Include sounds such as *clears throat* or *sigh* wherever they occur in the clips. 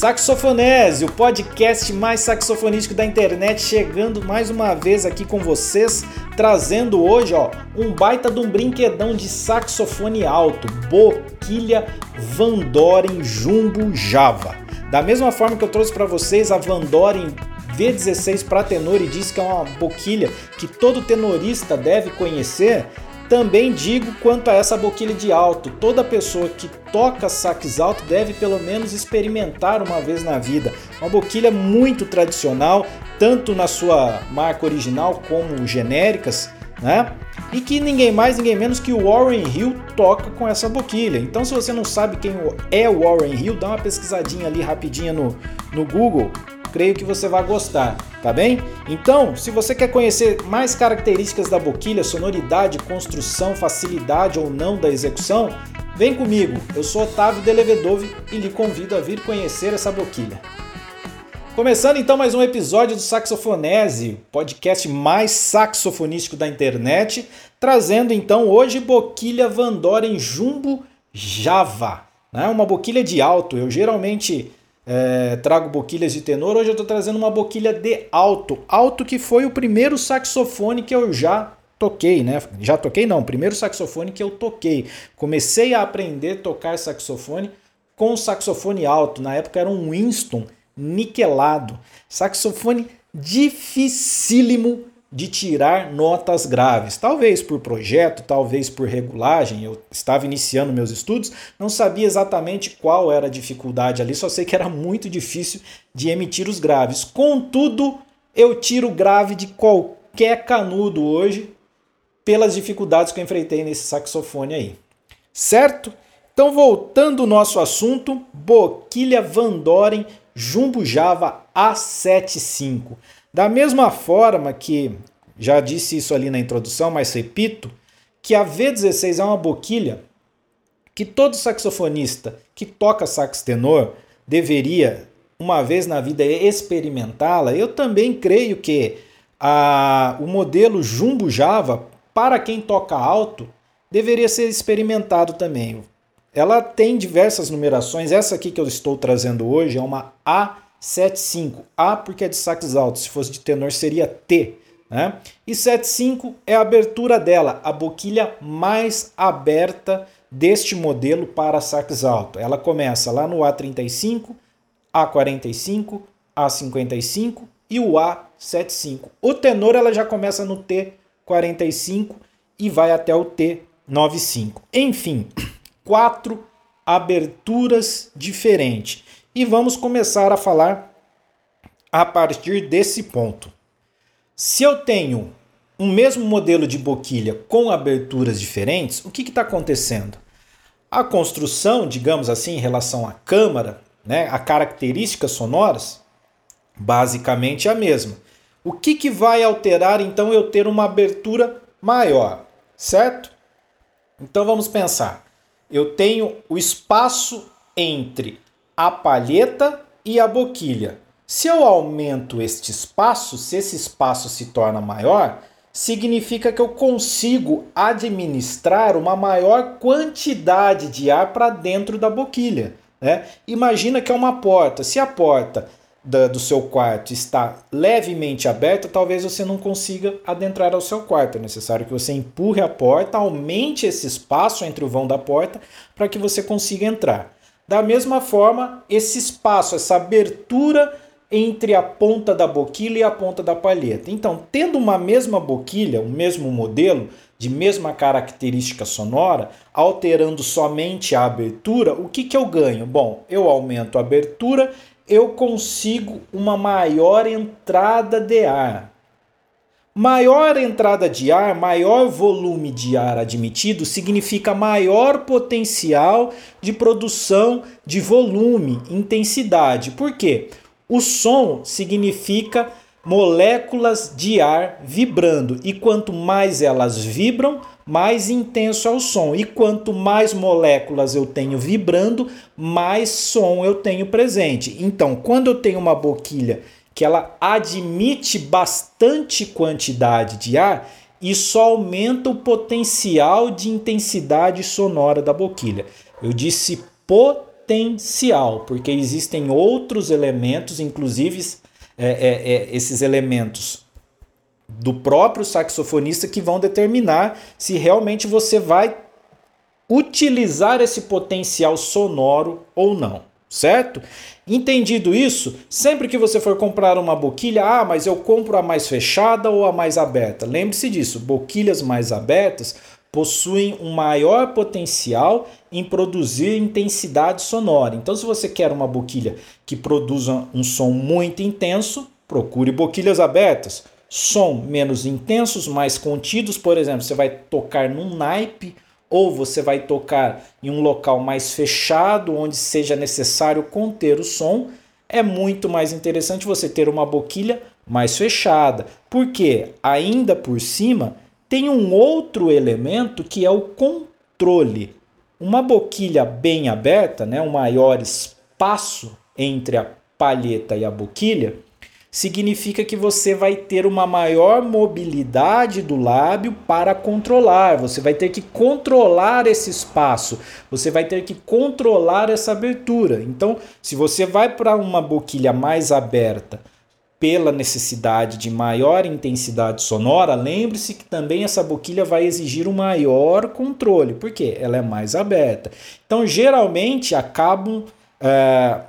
Saxofonese, o podcast mais saxofonístico da internet, chegando mais uma vez aqui com vocês, trazendo hoje, ó, um baita de um brinquedão de saxofone alto, Boquilha Van Doren Jumbo Java. Da mesma forma que eu trouxe para vocês a Van Doren V16 para tenor e disse que é uma boquilha que todo tenorista deve conhecer, também digo quanto a essa boquilha de alto, toda pessoa que toca sax alto deve pelo menos experimentar uma vez na vida. Uma boquilha muito tradicional, tanto na sua marca original como genéricas, né? E que ninguém mais, ninguém menos que o Warren Hill toca com essa boquilha. Então, se você não sabe quem é o Warren Hill, dá uma pesquisadinha ali rapidinha no, no Google creio que você vai gostar, tá bem? Então, se você quer conhecer mais características da boquilha, sonoridade, construção, facilidade ou não da execução, vem comigo. Eu sou Otávio Delevedove e lhe convido a vir conhecer essa boquilha. Começando então mais um episódio do Saxofonese, podcast mais saxofonístico da internet, trazendo então hoje boquilha Van Doren Jumbo Java, né? uma boquilha de alto. Eu geralmente é, trago boquilhas de tenor. Hoje eu estou trazendo uma boquilha de alto. Alto que foi o primeiro saxofone que eu já toquei, né? Já toquei não, primeiro saxofone que eu toquei. Comecei a aprender a tocar saxofone com saxofone alto. Na época era um Winston niquelado. Saxofone dificílimo de tirar notas graves. Talvez por projeto, talvez por regulagem. Eu estava iniciando meus estudos, não sabia exatamente qual era a dificuldade ali, só sei que era muito difícil de emitir os graves. Contudo, eu tiro grave de qualquer canudo hoje pelas dificuldades que eu enfrentei nesse saxofone aí. Certo? Então, voltando ao nosso assunto, Boquilha Van Doren Jumbo Java A75. Da mesma forma que, já disse isso ali na introdução, mas repito, que a V16 é uma boquilha que todo saxofonista que toca sax tenor deveria, uma vez na vida, experimentá-la, eu também creio que a, o modelo Jumbo Java, para quem toca alto, deveria ser experimentado também. Ela tem diversas numerações, essa aqui que eu estou trazendo hoje é uma A 75. A porque é de sax alto, se fosse de tenor seria T. Né? E 75 é a abertura dela, a boquilha mais aberta deste modelo para sax alto. Ela começa lá no A35, A45, A55 e o A75. O tenor ela já começa no T45 e vai até o T95. Enfim, quatro aberturas diferentes e vamos começar a falar a partir desse ponto. Se eu tenho um mesmo modelo de boquilha com aberturas diferentes, o que está acontecendo? A construção, digamos assim, em relação à câmara, né, a características sonoras, basicamente é a mesma. O que, que vai alterar então eu ter uma abertura maior, certo? Então vamos pensar. Eu tenho o espaço entre a palheta e a boquilha. Se eu aumento este espaço, se esse espaço se torna maior, significa que eu consigo administrar uma maior quantidade de ar para dentro da boquilha. Né? Imagina que é uma porta. Se a porta da, do seu quarto está levemente aberta, talvez você não consiga adentrar ao seu quarto. É necessário que você empurre a porta, aumente esse espaço entre o vão da porta para que você consiga entrar. Da mesma forma, esse espaço, essa abertura entre a ponta da boquilha e a ponta da palheta. Então, tendo uma mesma boquilha, o um mesmo modelo, de mesma característica sonora, alterando somente a abertura, o que, que eu ganho? Bom, eu aumento a abertura, eu consigo uma maior entrada de ar. Maior entrada de ar, maior volume de ar admitido significa maior potencial de produção de volume, intensidade. Por quê? O som significa moléculas de ar vibrando e quanto mais elas vibram, mais intenso é o som. E quanto mais moléculas eu tenho vibrando, mais som eu tenho presente. Então, quando eu tenho uma boquilha que ela admite bastante quantidade de ar, isso aumenta o potencial de intensidade sonora da boquilha. Eu disse potencial porque existem outros elementos, inclusive é, é, é, esses elementos do próprio saxofonista que vão determinar se realmente você vai utilizar esse potencial sonoro ou não, certo? Entendido isso, sempre que você for comprar uma boquilha, ah, mas eu compro a mais fechada ou a mais aberta. Lembre-se disso, boquilhas mais abertas possuem um maior potencial em produzir intensidade sonora. Então, se você quer uma boquilha que produza um som muito intenso, procure boquilhas abertas. Som menos intensos, mais contidos, por exemplo, você vai tocar num naipe ou você vai tocar em um local mais fechado, onde seja necessário conter o som, é muito mais interessante você ter uma boquilha mais fechada. Porque ainda por cima tem um outro elemento que é o controle. Uma boquilha bem aberta, né, um maior espaço entre a palheta e a boquilha, significa que você vai ter uma maior mobilidade do lábio para controlar. Você vai ter que controlar esse espaço, você vai ter que controlar essa abertura. Então, se você vai para uma boquilha mais aberta, pela necessidade de maior intensidade sonora, lembre-se que também essa boquilha vai exigir um maior controle, porque ela é mais aberta. Então, geralmente, acabam, é,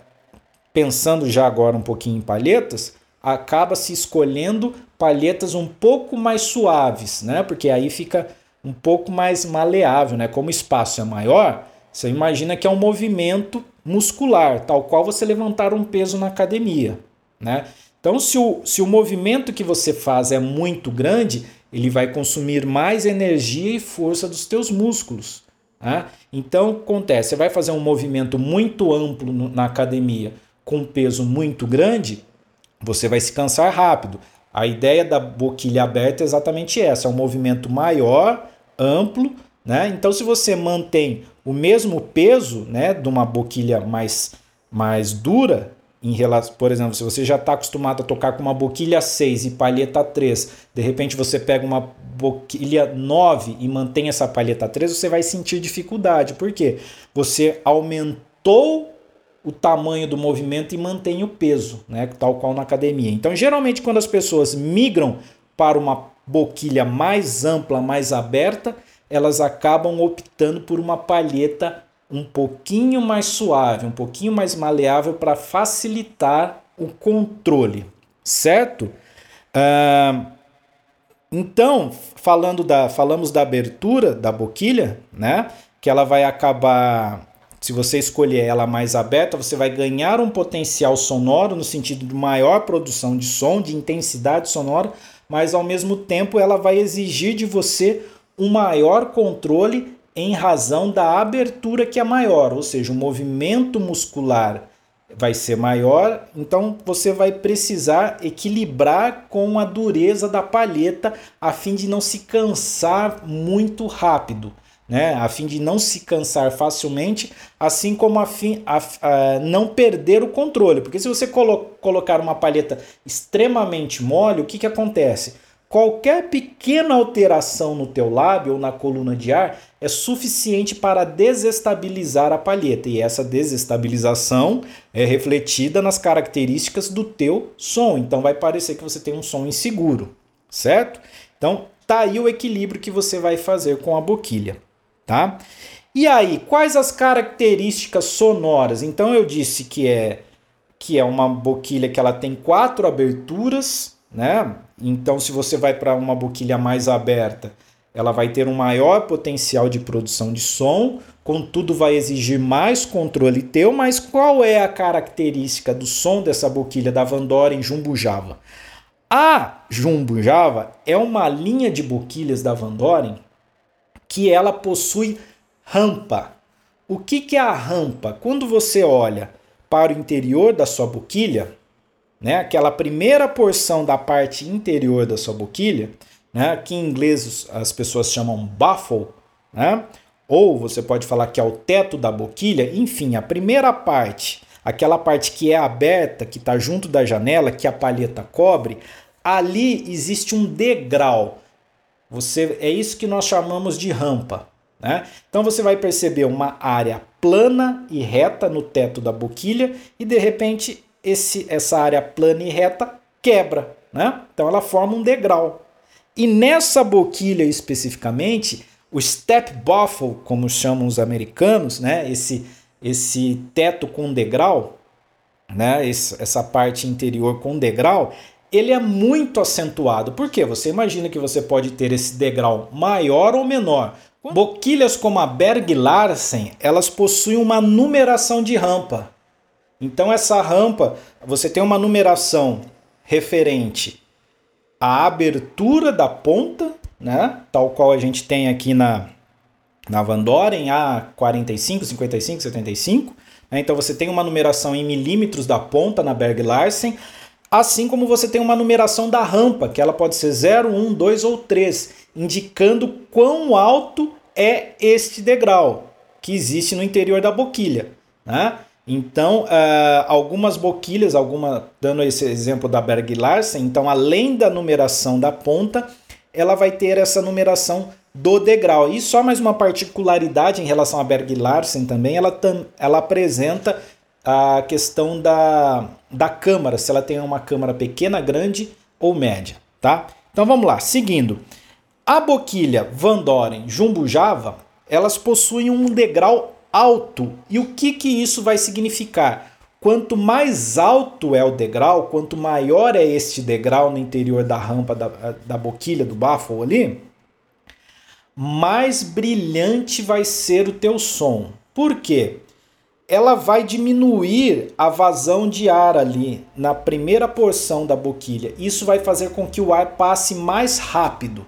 pensando já agora um pouquinho em palhetas, acaba se escolhendo palhetas um pouco mais suaves, né? Porque aí fica um pouco mais maleável, né? Como o espaço é maior, você imagina que é um movimento muscular, tal qual você levantar um peso na academia, né? Então, se o, se o movimento que você faz é muito grande, ele vai consumir mais energia e força dos teus músculos. Né? Então, acontece, você vai fazer um movimento muito amplo na academia com peso muito grande, você vai se cansar rápido. A ideia da boquilha aberta é exatamente essa: é um movimento maior, amplo. Né? Então, se você mantém o mesmo peso né, de uma boquilha mais, mais dura, em relação, por exemplo, se você já está acostumado a tocar com uma boquilha 6 e palheta 3, de repente você pega uma boquilha 9 e mantém essa palheta 3, você vai sentir dificuldade. Por quê? Você aumentou o tamanho do movimento e mantém o peso, né? tal qual na academia. Então, geralmente, quando as pessoas migram para uma boquilha mais ampla, mais aberta, elas acabam optando por uma palheta um pouquinho mais suave, um pouquinho mais maleável para facilitar o controle, certo? Então, falando da, falamos da abertura da boquilha, né? Que ela vai acabar se você escolher ela mais aberta, você vai ganhar um potencial sonoro no sentido de maior produção de som, de intensidade sonora, mas ao mesmo tempo ela vai exigir de você um maior controle em razão da abertura que é maior, ou seja, o movimento muscular vai ser maior, então você vai precisar equilibrar com a dureza da palheta a fim de não se cansar muito rápido né, a fim de não se cansar facilmente, assim como a fim, a, a não perder o controle. Porque se você colo colocar uma palheta extremamente mole, o que, que acontece? Qualquer pequena alteração no teu lábio ou na coluna de ar é suficiente para desestabilizar a palheta e essa desestabilização é refletida nas características do teu som. Então vai parecer que você tem um som inseguro, certo? Então tá aí o equilíbrio que você vai fazer com a boquilha tá? E aí, quais as características sonoras? Então eu disse que é que é uma boquilha que ela tem quatro aberturas, né? Então se você vai para uma boquilha mais aberta, ela vai ter um maior potencial de produção de som, contudo vai exigir mais controle teu, mas qual é a característica do som dessa boquilha da Vandoren Jumbo Java? A Jumbo Java é uma linha de boquilhas da Vandoren que ela possui rampa. O que, que é a rampa? Quando você olha para o interior da sua boquilha, né, aquela primeira porção da parte interior da sua boquilha, né, que em inglês as pessoas chamam baffle, né, ou você pode falar que é o teto da boquilha, enfim, a primeira parte, aquela parte que é aberta, que está junto da janela, que a palheta cobre, ali existe um degrau. Você é isso que nós chamamos de rampa. Né? Então você vai perceber uma área plana e reta no teto da boquilha e de repente esse, essa área plana e reta quebra, né? Então ela forma um degrau. E nessa boquilha especificamente, o step baffle, como chamam os americanos, né? Esse esse teto com degrau, né? essa parte interior com degrau, ele é muito acentuado. Por quê? Você imagina que você pode ter esse degrau maior ou menor. Boquilhas como a Berg Larsen, elas possuem uma numeração de rampa. Então essa rampa, você tem uma numeração referente à abertura da ponta, né? Tal qual a gente tem aqui na na Van Doren A45, 55, 75. Né? Então você tem uma numeração em milímetros da ponta na Berg Larsen, assim como você tem uma numeração da rampa, que ela pode ser 0, 1, 2 ou 3, indicando quão alto é este degrau que existe no interior da boquilha. Né? Então, uh, algumas boquilhas, alguma, dando esse exemplo da Berg Larsen, então além da numeração da ponta, ela vai ter essa numeração do degrau. E só mais uma particularidade em relação a Berg Larsen também, ela, ela apresenta a questão da, da câmara, se ela tem uma câmara pequena, grande ou média, tá? Então vamos lá, seguindo. A boquilha Van Doren Jumbo Java, elas possuem um degrau alto. E o que, que isso vai significar? Quanto mais alto é o degrau, quanto maior é este degrau no interior da rampa da, da boquilha do baffle ali, mais brilhante vai ser o teu som. Por quê? Ela vai diminuir a vazão de ar ali na primeira porção da boquilha. Isso vai fazer com que o ar passe mais rápido,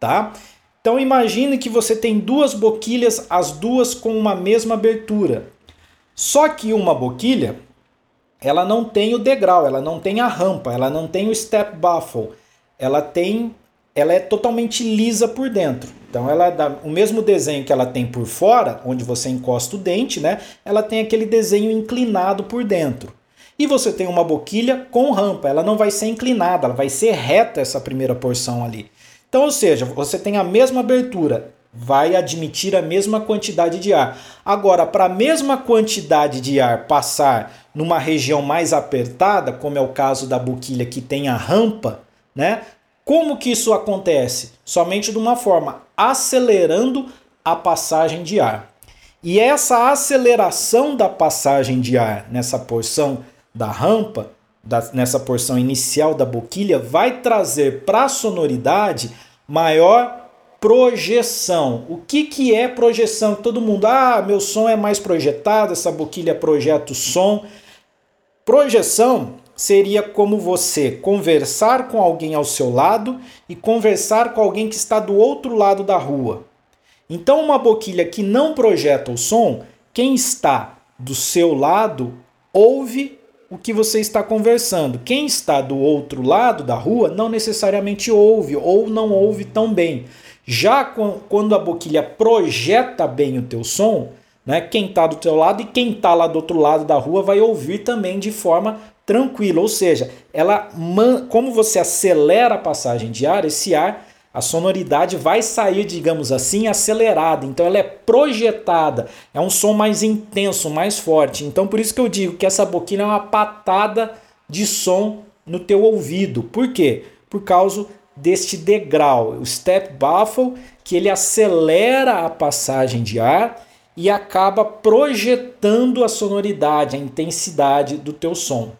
tá? Então imagine que você tem duas boquilhas, as duas com uma mesma abertura. Só que uma boquilha, ela não tem o degrau, ela não tem a rampa, ela não tem o step baffle. Ela tem ela é totalmente lisa por dentro. Então ela dá o mesmo desenho que ela tem por fora, onde você encosta o dente, né? Ela tem aquele desenho inclinado por dentro. E você tem uma boquilha com rampa, ela não vai ser inclinada, ela vai ser reta essa primeira porção ali. Então, ou seja, você tem a mesma abertura, vai admitir a mesma quantidade de ar. Agora, para a mesma quantidade de ar passar numa região mais apertada, como é o caso da boquilha que tem a rampa, né? Como que isso acontece? Somente de uma forma, acelerando a passagem de ar. E essa aceleração da passagem de ar nessa porção da rampa, da, nessa porção inicial da boquilha, vai trazer para a sonoridade maior projeção. O que, que é projeção? Todo mundo, ah, meu som é mais projetado, essa boquilha projeta o som. Projeção seria como você conversar com alguém ao seu lado e conversar com alguém que está do outro lado da rua. Então, uma boquilha que não projeta o som, quem está do seu lado ouve o que você está conversando. Quem está do outro lado da rua não necessariamente ouve ou não ouve tão bem. Já quando a boquilha projeta bem o teu som, né, quem está do teu lado e quem está lá do outro lado da rua vai ouvir também de forma tranquila, ou seja, ela como você acelera a passagem de ar, esse ar, a sonoridade vai sair, digamos assim, acelerada. Então ela é projetada, é um som mais intenso, mais forte. Então por isso que eu digo que essa boquinha é uma patada de som no teu ouvido. Por quê? Por causa deste degrau, o step baffle, que ele acelera a passagem de ar e acaba projetando a sonoridade, a intensidade do teu som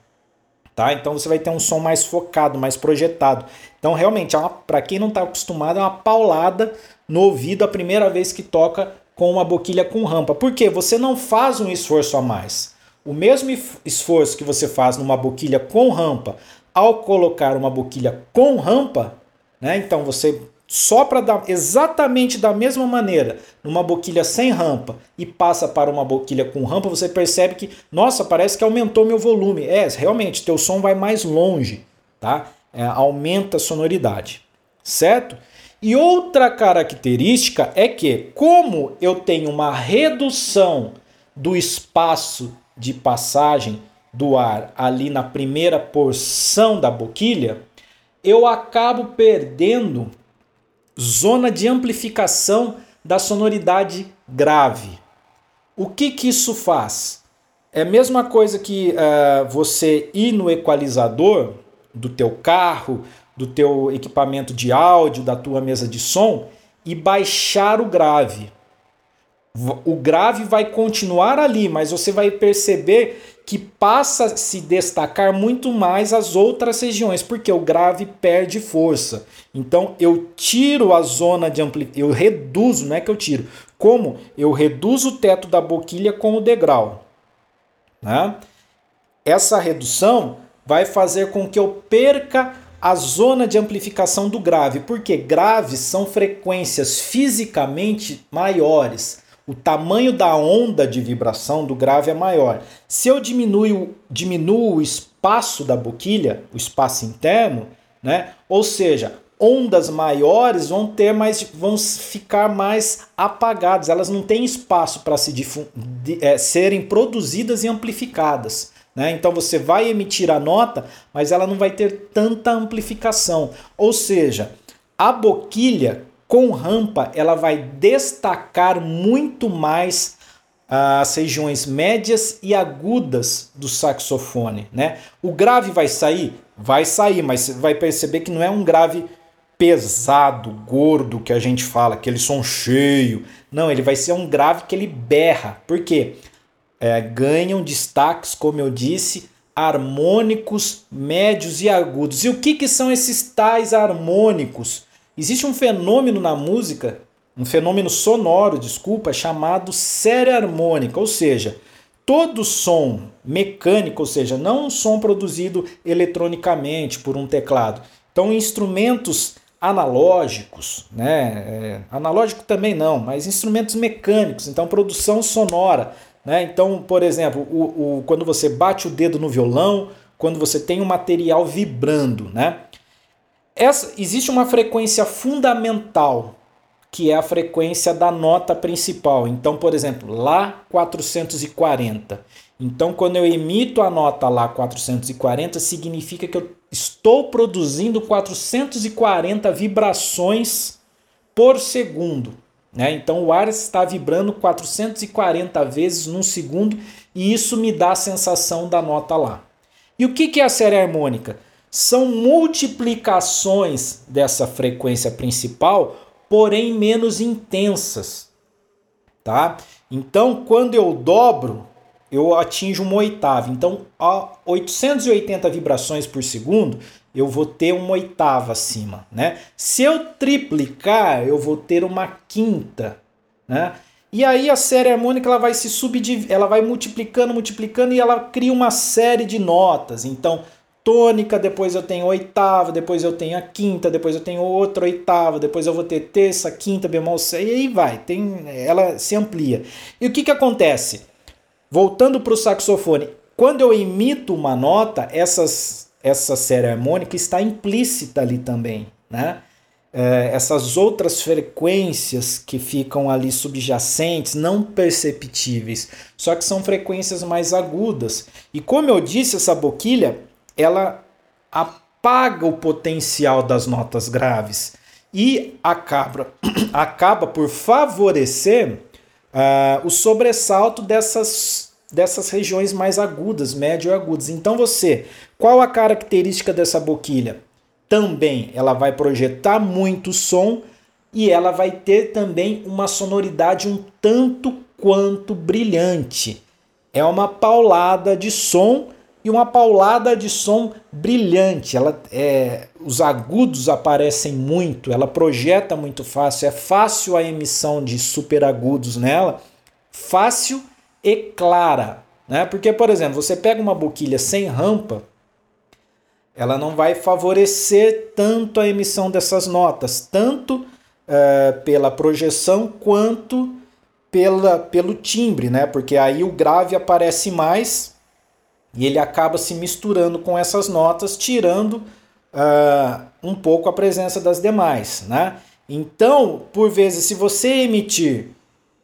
tá? Então você vai ter um som mais focado, mais projetado. Então realmente, é para quem não está acostumado, é uma paulada no ouvido a primeira vez que toca com uma boquilha com rampa. Por quê? Você não faz um esforço a mais. O mesmo esforço que você faz numa boquilha com rampa, ao colocar uma boquilha com rampa, né? Então você sopra da, exatamente da mesma maneira numa boquilha sem rampa e passa para uma boquilha com rampa, você percebe que, nossa, parece que aumentou meu volume. É, realmente, teu som vai mais longe, tá? É, aumenta a sonoridade, certo? E outra característica é que, como eu tenho uma redução do espaço de passagem do ar ali na primeira porção da boquilha, eu acabo perdendo zona de amplificação da sonoridade grave. O que, que isso faz? É a mesma coisa que uh, você ir no equalizador do teu carro, do teu equipamento de áudio, da tua mesa de som e baixar o grave. O grave vai continuar ali, mas você vai perceber que passa a se destacar muito mais as outras regiões, porque o grave perde força. Então eu tiro a zona de amplificação, eu reduzo, não é que eu tiro, como eu reduzo o teto da boquilha com o degrau. Né? Essa redução vai fazer com que eu perca a zona de amplificação do grave, porque graves são frequências fisicamente maiores. O tamanho da onda de vibração do grave é maior. Se eu diminuo, diminuo o espaço da boquilha, o espaço interno, né? ou seja, ondas maiores vão ter mais, vão ficar mais apagadas, elas não têm espaço para se é, serem produzidas e amplificadas. Né? Então você vai emitir a nota, mas ela não vai ter tanta amplificação. Ou seja, a boquilha com rampa ela vai destacar muito mais as regiões médias e agudas do saxofone. Né? O grave vai sair? Vai sair, mas você vai perceber que não é um grave pesado, gordo que a gente fala, aquele som cheio. Não, ele vai ser um grave que ele berra. Por quê? é, ganham destaques, como eu disse, harmônicos, médios e agudos. E o que, que são esses tais harmônicos? Existe um fenômeno na música, um fenômeno sonoro, desculpa, chamado série harmônica, ou seja, todo som mecânico, ou seja, não um som produzido eletronicamente por um teclado. Então, instrumentos analógicos, né? É, analógico também não, mas instrumentos mecânicos, então produção sonora, né? Então, por exemplo, o, o, quando você bate o dedo no violão, quando você tem um material vibrando, né? Essa, existe uma frequência fundamental, que é a frequência da nota principal. Então, por exemplo, Lá 440. Então, quando eu emito a nota Lá 440, significa que eu estou produzindo 440 vibrações por segundo. Né? Então o ar está vibrando 440 vezes num segundo e isso me dá a sensação da nota lá. E o que é a série harmônica? São multiplicações dessa frequência principal, porém menos intensas. Tá? Então, quando eu dobro, eu atinjo uma oitava. Então, a 880 vibrações por segundo, eu vou ter uma oitava acima, né? Se eu triplicar, eu vou ter uma quinta, né? E aí a série harmônica ela vai se subdiv... ela vai multiplicando, multiplicando e ela cria uma série de notas. Então, tônica, depois eu tenho oitava, depois eu tenho a quinta, depois eu tenho outra oitava, depois eu vou ter terça, quinta, bemol, e aí vai, tem, ela se amplia. E o que que acontece? Voltando para o saxofone, quando eu emito uma nota, essas essa série harmônica está implícita ali também, né? É, essas outras frequências que ficam ali subjacentes, não perceptíveis, só que são frequências mais agudas. E como eu disse, essa boquilha ela apaga o potencial das notas graves e acaba, *clears throat* acaba por favorecer uh, o sobressalto dessas dessas regiões mais agudas, médio agudas. Então você, qual a característica dessa boquilha? Também ela vai projetar muito som e ela vai ter também uma sonoridade um tanto quanto brilhante. É uma paulada de som e uma paulada de som brilhante. Ela é, os agudos aparecem muito, ela projeta muito fácil, é fácil a emissão de super agudos nela, fácil e clara. Né? Porque, por exemplo, você pega uma boquilha sem rampa, ela não vai favorecer tanto a emissão dessas notas, tanto é, pela projeção quanto pela, pelo timbre, né? porque aí o grave aparece mais e ele acaba se misturando com essas notas, tirando uh, um pouco a presença das demais. Né? Então, por vezes, se você emitir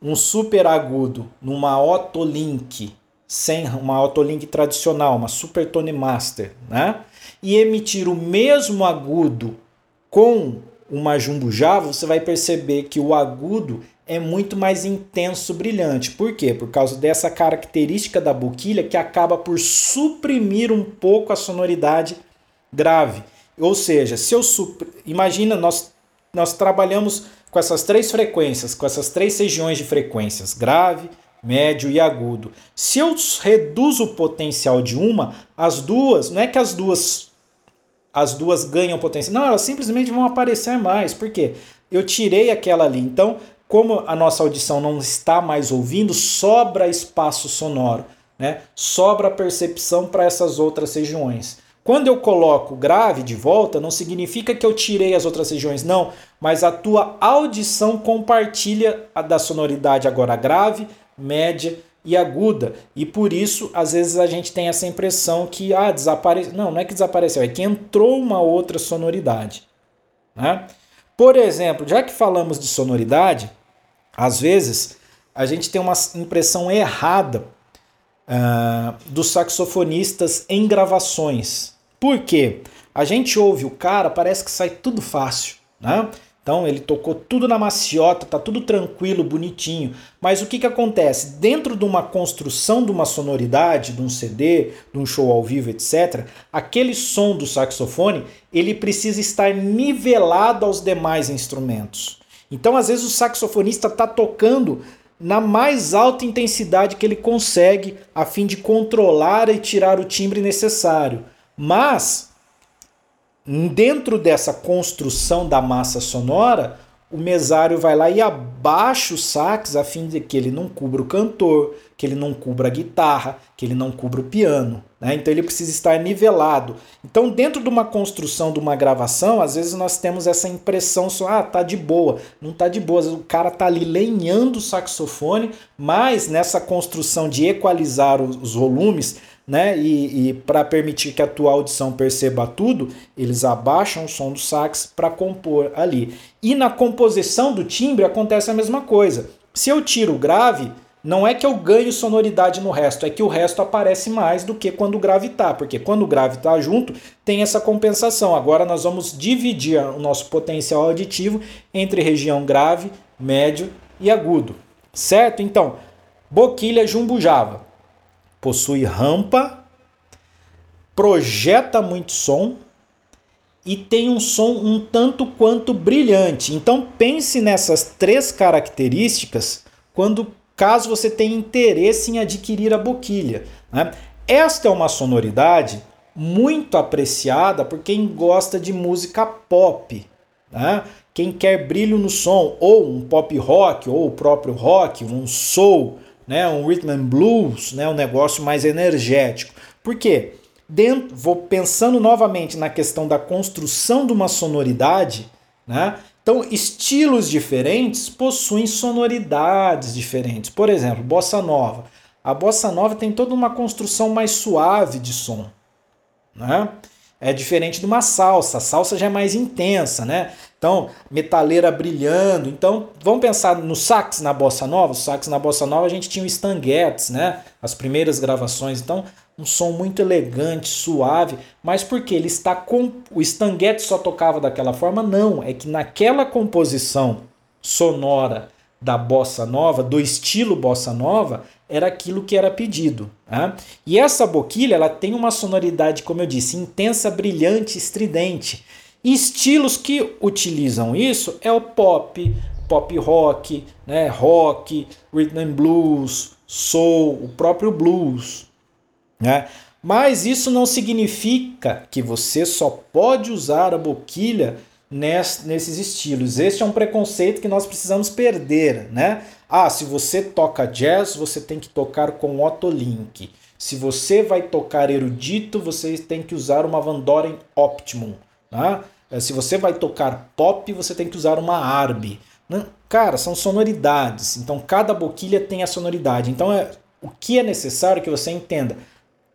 um super agudo numa Otolink, sem uma Otolink tradicional, uma Super Tone Master, né? E emitir o mesmo agudo com uma Jumbo Java, você vai perceber que o agudo é muito mais intenso, brilhante. Por quê? Por causa dessa característica da boquilha que acaba por suprimir um pouco a sonoridade grave. Ou seja, se eu supr... imagina nós nós trabalhamos com essas três frequências, com essas três regiões de frequências, grave, médio e agudo. Se eu reduzo o potencial de uma, as duas, não é que as duas as duas ganham potencial, não, elas simplesmente vão aparecer mais. Por quê? Eu tirei aquela ali. Então, como a nossa audição não está mais ouvindo, sobra espaço sonoro, né? Sobra percepção para essas outras regiões. Quando eu coloco grave de volta, não significa que eu tirei as outras regiões, não, mas a tua audição compartilha a da sonoridade agora grave, média e aguda. E por isso, às vezes a gente tem essa impressão que ah, desapareceu. Não, não é que desapareceu, é que entrou uma outra sonoridade. Né? Por exemplo, já que falamos de sonoridade, às vezes a gente tem uma impressão errada uh, dos saxofonistas em gravações. Por quê? A gente ouve o cara, parece que sai tudo fácil, né? Então ele tocou tudo na maciota, tá tudo tranquilo, bonitinho. Mas o que, que acontece? Dentro de uma construção de uma sonoridade, de um CD, de um show ao vivo, etc., aquele som do saxofone ele precisa estar nivelado aos demais instrumentos. Então, às vezes, o saxofonista está tocando na mais alta intensidade que ele consegue, a fim de controlar e tirar o timbre necessário. Mas Dentro dessa construção da massa sonora, o mesário vai lá e abaixa o sax a fim de que ele não cubra o cantor, que ele não cubra a guitarra, que ele não cubra o piano. Né? Então ele precisa estar nivelado. Então, dentro de uma construção de uma gravação, às vezes nós temos essa impressão só, ah, tá de boa. Não tá de boa. O cara tá ali lenhando o saxofone, mas nessa construção de equalizar os volumes, né? E, e para permitir que a tua audição perceba tudo, eles abaixam o som do sax para compor ali. E na composição do timbre acontece a mesma coisa. Se eu tiro o grave, não é que eu ganho sonoridade no resto, é que o resto aparece mais do que quando o grave porque quando o grave junto, tem essa compensação. Agora nós vamos dividir o nosso potencial auditivo entre região grave, médio e agudo. Certo? Então, boquilha jumbujava possui rampa, projeta muito som e tem um som um tanto quanto brilhante. Então pense nessas três características quando caso você tenha interesse em adquirir a boquilha. Né? Esta é uma sonoridade muito apreciada por quem gosta de música pop. Né? Quem quer brilho no som, ou um pop rock, ou o próprio rock, um soul, né, um rhythm and blues, né, um negócio mais energético. Por quê? Dentro, vou pensando novamente na questão da construção de uma sonoridade, né? Então, estilos diferentes possuem sonoridades diferentes. Por exemplo, bossa nova. A bossa nova tem toda uma construção mais suave de som, né? É diferente de uma salsa. A salsa já é mais intensa, né? Então, metaleira brilhando. Então, vamos pensar no sax na bossa nova. O sax na bossa nova a gente tinha o Stan né? As primeiras gravações. Então, um som muito elegante, suave. Mas por que ele está com o Stan só tocava daquela forma? Não, é que naquela composição sonora da bossa nova, do estilo bossa nova, era aquilo que era pedido. Né? E essa boquilha ela tem uma sonoridade, como eu disse, intensa, brilhante, estridente. Estilos que utilizam isso é o pop, pop rock, né, rock, rhythm and blues, soul, o próprio blues, né? Mas isso não significa que você só pode usar a boquilha nesses estilos. Este é um preconceito que nós precisamos perder, né? Ah, se você toca jazz, você tem que tocar com Otolink. Se você vai tocar erudito, você tem que usar uma Van Doren Optimum. Tá? Se você vai tocar pop, você tem que usar uma arbe. Né? Cara, são sonoridades. Então cada boquilha tem a sonoridade. Então é o que é necessário que você entenda.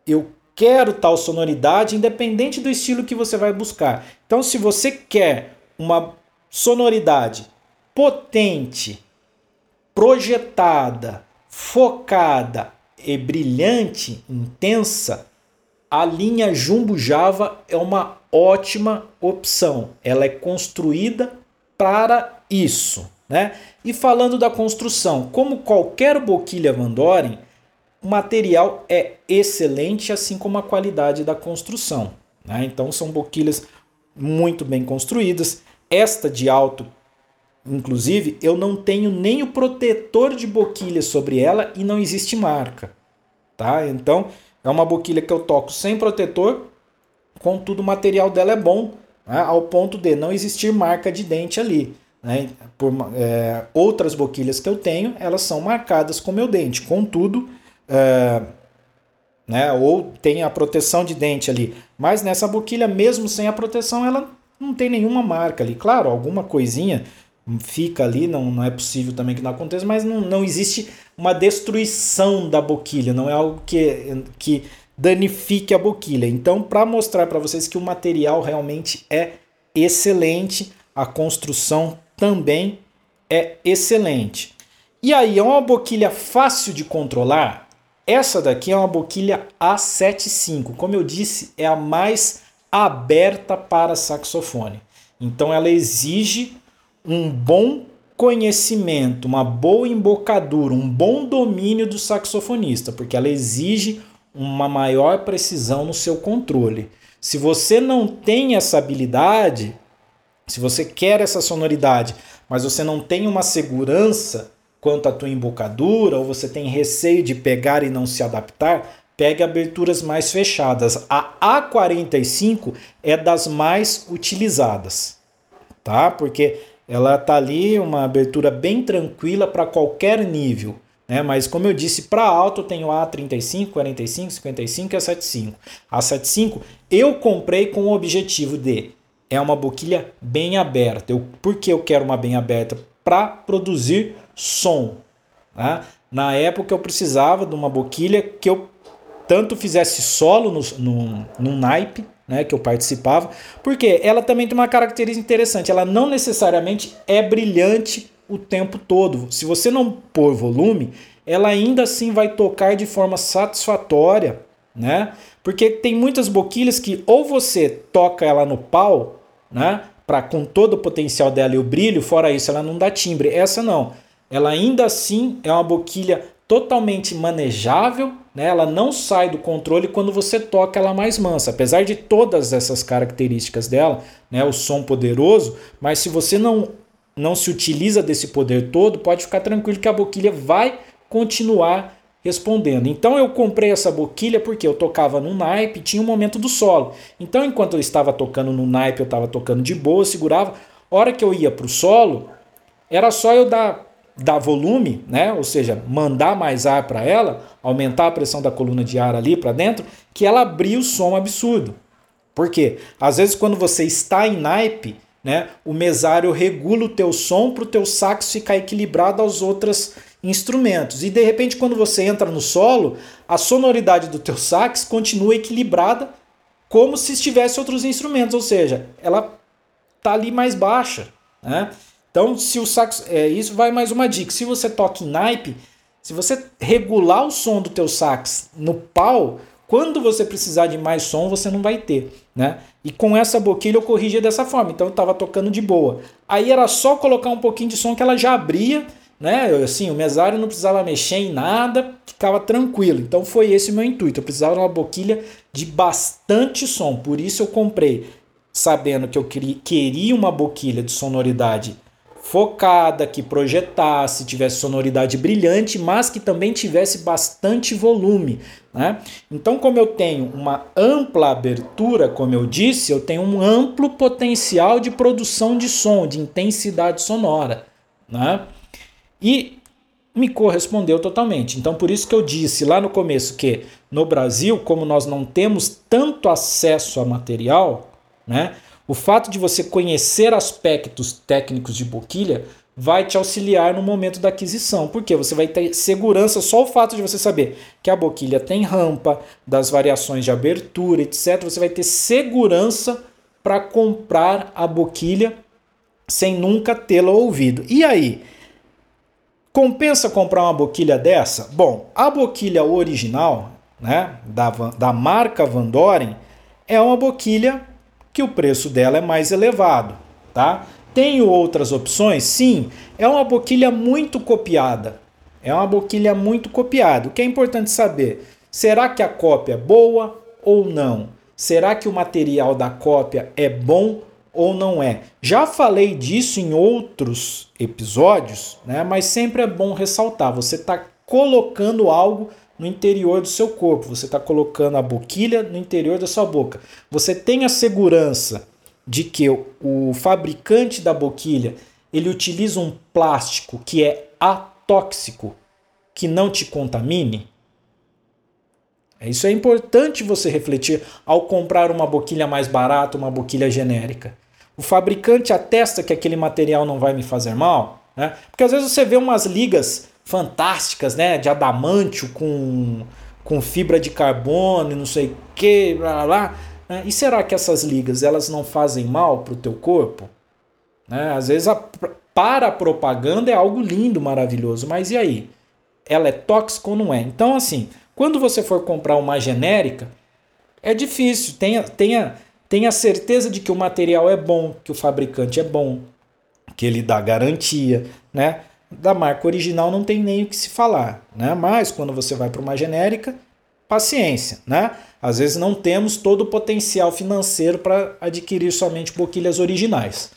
Eu quero tal sonoridade, independente do estilo que você vai buscar. Então, se você quer uma sonoridade potente, projetada, focada e brilhante, intensa, a linha Jumbo Java é uma ótima opção. Ela é construída para isso. Né? E falando da construção, como qualquer boquilha Van Doren, o material é excelente, assim como a qualidade da construção. Né? Então são boquilhas muito bem construídas. Esta de alto, inclusive, eu não tenho nem o protetor de boquilha sobre ela e não existe marca. Tá? Então é uma boquilha que eu toco sem protetor, contudo o material dela é bom, né? ao ponto de não existir marca de dente ali. Né? Por, é, outras boquilhas que eu tenho, elas são marcadas com meu dente. Contudo, é, né, ou tem a proteção de dente ali. Mas nessa boquilha, mesmo sem a proteção, ela não tem nenhuma marca ali. Claro, alguma coisinha fica ali, não, não é possível também que não aconteça, mas não, não existe uma destruição da boquilha, não é algo que, que danifique a boquilha. Então, para mostrar para vocês que o material realmente é excelente, a construção também é excelente. E aí, é uma boquilha fácil de controlar? Essa daqui é uma boquilha A75, como eu disse, é a mais aberta para saxofone. Então ela exige um bom conhecimento, uma boa embocadura, um bom domínio do saxofonista, porque ela exige uma maior precisão no seu controle. Se você não tem essa habilidade, se você quer essa sonoridade, mas você não tem uma segurança quanto à tua embocadura, ou você tem receio de pegar e não se adaptar, pegue aberturas mais fechadas. A A45 é das mais utilizadas, tá? Porque ela tá ali uma abertura bem tranquila para qualquer nível. Né? Mas como eu disse, para alto eu tenho A35, 45, 55 e A75. A 75 eu comprei com o objetivo de é uma boquilha bem aberta. Eu, por que eu quero uma bem aberta? Para produzir som. Né? Na época eu precisava de uma boquilha que eu tanto fizesse solo no, no, no naipe, né, que eu participava, porque ela também tem uma característica interessante, ela não necessariamente é brilhante o tempo todo. Se você não pôr volume, ela ainda assim vai tocar de forma satisfatória, né? Porque tem muitas boquilhas que ou você toca ela no pau, né, para com todo o potencial dela e o brilho, fora isso ela não dá timbre. Essa não ela ainda assim é uma boquilha totalmente manejável, né? ela não sai do controle quando você toca ela mais mansa, apesar de todas essas características dela, né? o som poderoso, mas se você não, não se utiliza desse poder todo, pode ficar tranquilo que a boquilha vai continuar respondendo. Então eu comprei essa boquilha porque eu tocava no naipe, tinha um momento do solo. Então enquanto eu estava tocando no naipe, eu estava tocando de boa, segurava. Hora que eu ia para o solo, era só eu dar dar volume, né? ou seja, mandar mais ar para ela, aumentar a pressão da coluna de ar ali para dentro, que ela abria o som absurdo. Por quê? Às vezes quando você está em naipe, né, o mesário regula o teu som para o teu sax ficar equilibrado aos outros instrumentos. E de repente quando você entra no solo, a sonoridade do teu sax continua equilibrada como se estivesse outros instrumentos, ou seja, ela tá ali mais baixa, né? Então, se o sax, é, isso vai mais uma dica. Se você toca em naipe, se você regular o som do teu sax no pau, quando você precisar de mais som, você não vai ter, né? E com essa boquilha eu corrigia dessa forma, então eu estava tocando de boa. Aí era só colocar um pouquinho de som que ela já abria, né? Assim, o mesário não precisava mexer em nada, ficava tranquilo. Então foi esse o meu intuito. Eu precisava de uma boquilha de bastante som, por isso eu comprei, sabendo que eu queria uma boquilha de sonoridade focada, que projetasse, tivesse sonoridade brilhante, mas que também tivesse bastante volume. Né? Então, como eu tenho uma ampla abertura, como eu disse, eu tenho um amplo potencial de produção de som, de intensidade sonora. Né? E me correspondeu totalmente. Então, por isso que eu disse lá no começo que no Brasil, como nós não temos tanto acesso a material, né, o fato de você conhecer aspectos técnicos de boquilha vai te auxiliar no momento da aquisição, porque você vai ter segurança só o fato de você saber que a boquilha tem rampa, das variações de abertura, etc. Você vai ter segurança para comprar a boquilha sem nunca tê-la ouvido. E aí? Compensa comprar uma boquilha dessa? Bom, a boquilha original, né, da, da marca Van Doren, é uma boquilha que o preço dela é mais elevado, tá? Tenho outras opções? Sim, é uma boquilha muito copiada. É uma boquilha muito copiada. O que é importante saber? Será que a cópia é boa ou não? Será que o material da cópia é bom ou não é? Já falei disso em outros episódios, né? mas sempre é bom ressaltar: você está colocando algo no interior do seu corpo, você está colocando a boquilha no interior da sua boca. Você tem a segurança de que o fabricante da boquilha ele utiliza um plástico que é atóxico, que não te contamine? Isso é importante você refletir ao comprar uma boquilha mais barata, uma boquilha genérica. O fabricante atesta que aquele material não vai me fazer mal? Né? Porque às vezes você vê umas ligas fantásticas, né, de adamantio com, com fibra de carbono e não sei o que, blá, blá, blá. Né? E será que essas ligas elas não fazem mal para o teu corpo? Né? Às vezes a, para a propaganda é algo lindo, maravilhoso, mas e aí? Ela é tóxica ou não é? Então assim, quando você for comprar uma genérica, é difícil. Tenha, tenha, tenha certeza de que o material é bom, que o fabricante é bom, que ele dá garantia, né? Da marca original não tem nem o que se falar, né? Mas quando você vai para uma genérica, paciência, né? Às vezes não temos todo o potencial financeiro para adquirir somente boquilhas originais,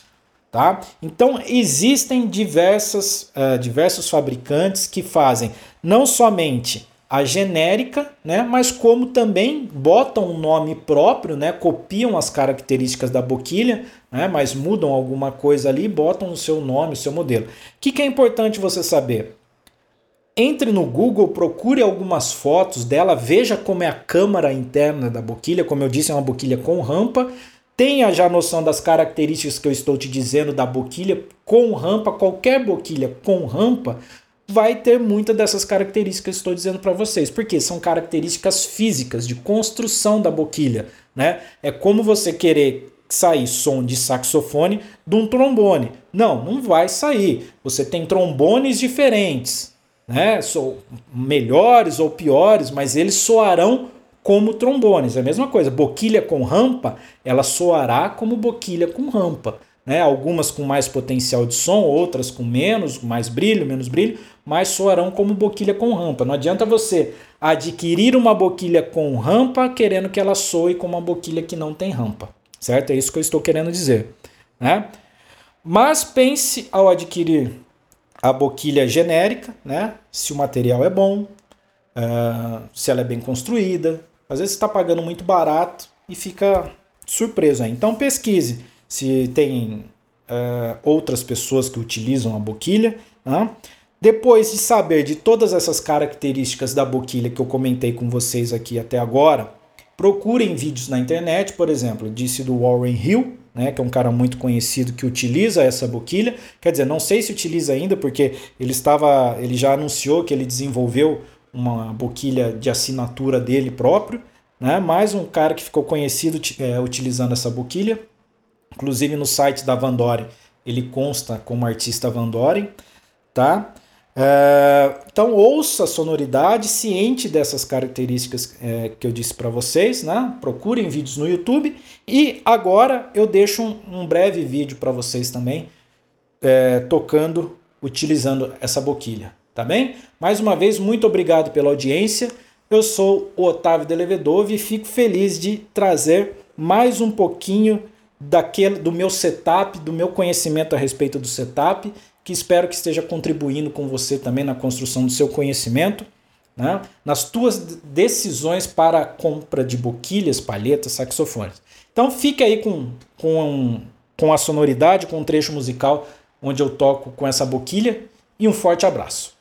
tá? Então existem diversas, uh, diversos fabricantes que fazem não somente a genérica, né, mas como também botam um nome próprio, né, copiam as características da boquilha, né, mas mudam alguma coisa ali botam o seu nome, o seu modelo. O que, que é importante você saber? Entre no Google, procure algumas fotos dela, veja como é a câmara interna da boquilha, como eu disse, é uma boquilha com rampa. Tenha já noção das características que eu estou te dizendo da boquilha com rampa, qualquer boquilha com rampa vai ter muitas dessas características que estou dizendo para vocês, porque são características físicas de construção da boquilha, né? É como você querer sair som de saxofone de um trombone. Não, não vai sair. Você tem trombones diferentes, né? São melhores ou piores, mas eles soarão como trombones. É a mesma coisa. Boquilha com rampa, ela soará como boquilha com rampa né? algumas com mais potencial de som, outras com menos, mais brilho, menos brilho, mas soarão como boquilha com rampa. Não adianta você adquirir uma boquilha com rampa querendo que ela soe como uma boquilha que não tem rampa, certo? É isso que eu estou querendo dizer, né? Mas pense ao adquirir a boquilha genérica, né? Se o material é bom, uh, se ela é bem construída. Às vezes está pagando muito barato e fica surpreso aí. Então pesquise se tem uh, outras pessoas que utilizam a boquilha. Né? Depois de saber de todas essas características da boquilha que eu comentei com vocês aqui até agora, procurem vídeos na internet, por exemplo, disse do Warren Hill, né, que é um cara muito conhecido que utiliza essa boquilha. Quer dizer, não sei se utiliza ainda, porque ele estava, ele já anunciou que ele desenvolveu uma boquilha de assinatura dele próprio, né? Mais um cara que ficou conhecido é, utilizando essa boquilha. Inclusive no site da Van Doren ele consta como artista Van Doren, tá? É, então ouça a sonoridade, ciente dessas características é, que eu disse para vocês, né? Procurem vídeos no YouTube e agora eu deixo um, um breve vídeo para vocês também é, tocando, utilizando essa boquilha, tá bem? Mais uma vez muito obrigado pela audiência. Eu sou o Otávio Delevedove e fico feliz de trazer mais um pouquinho daquele, do meu setup, do meu conhecimento a respeito do setup, que espero que esteja contribuindo com você também na construção do seu conhecimento, né? nas tuas decisões para a compra de boquilhas, palhetas, saxofones. Então fique aí com, com, com a sonoridade, com o um trecho musical onde eu toco com essa boquilha e um forte abraço.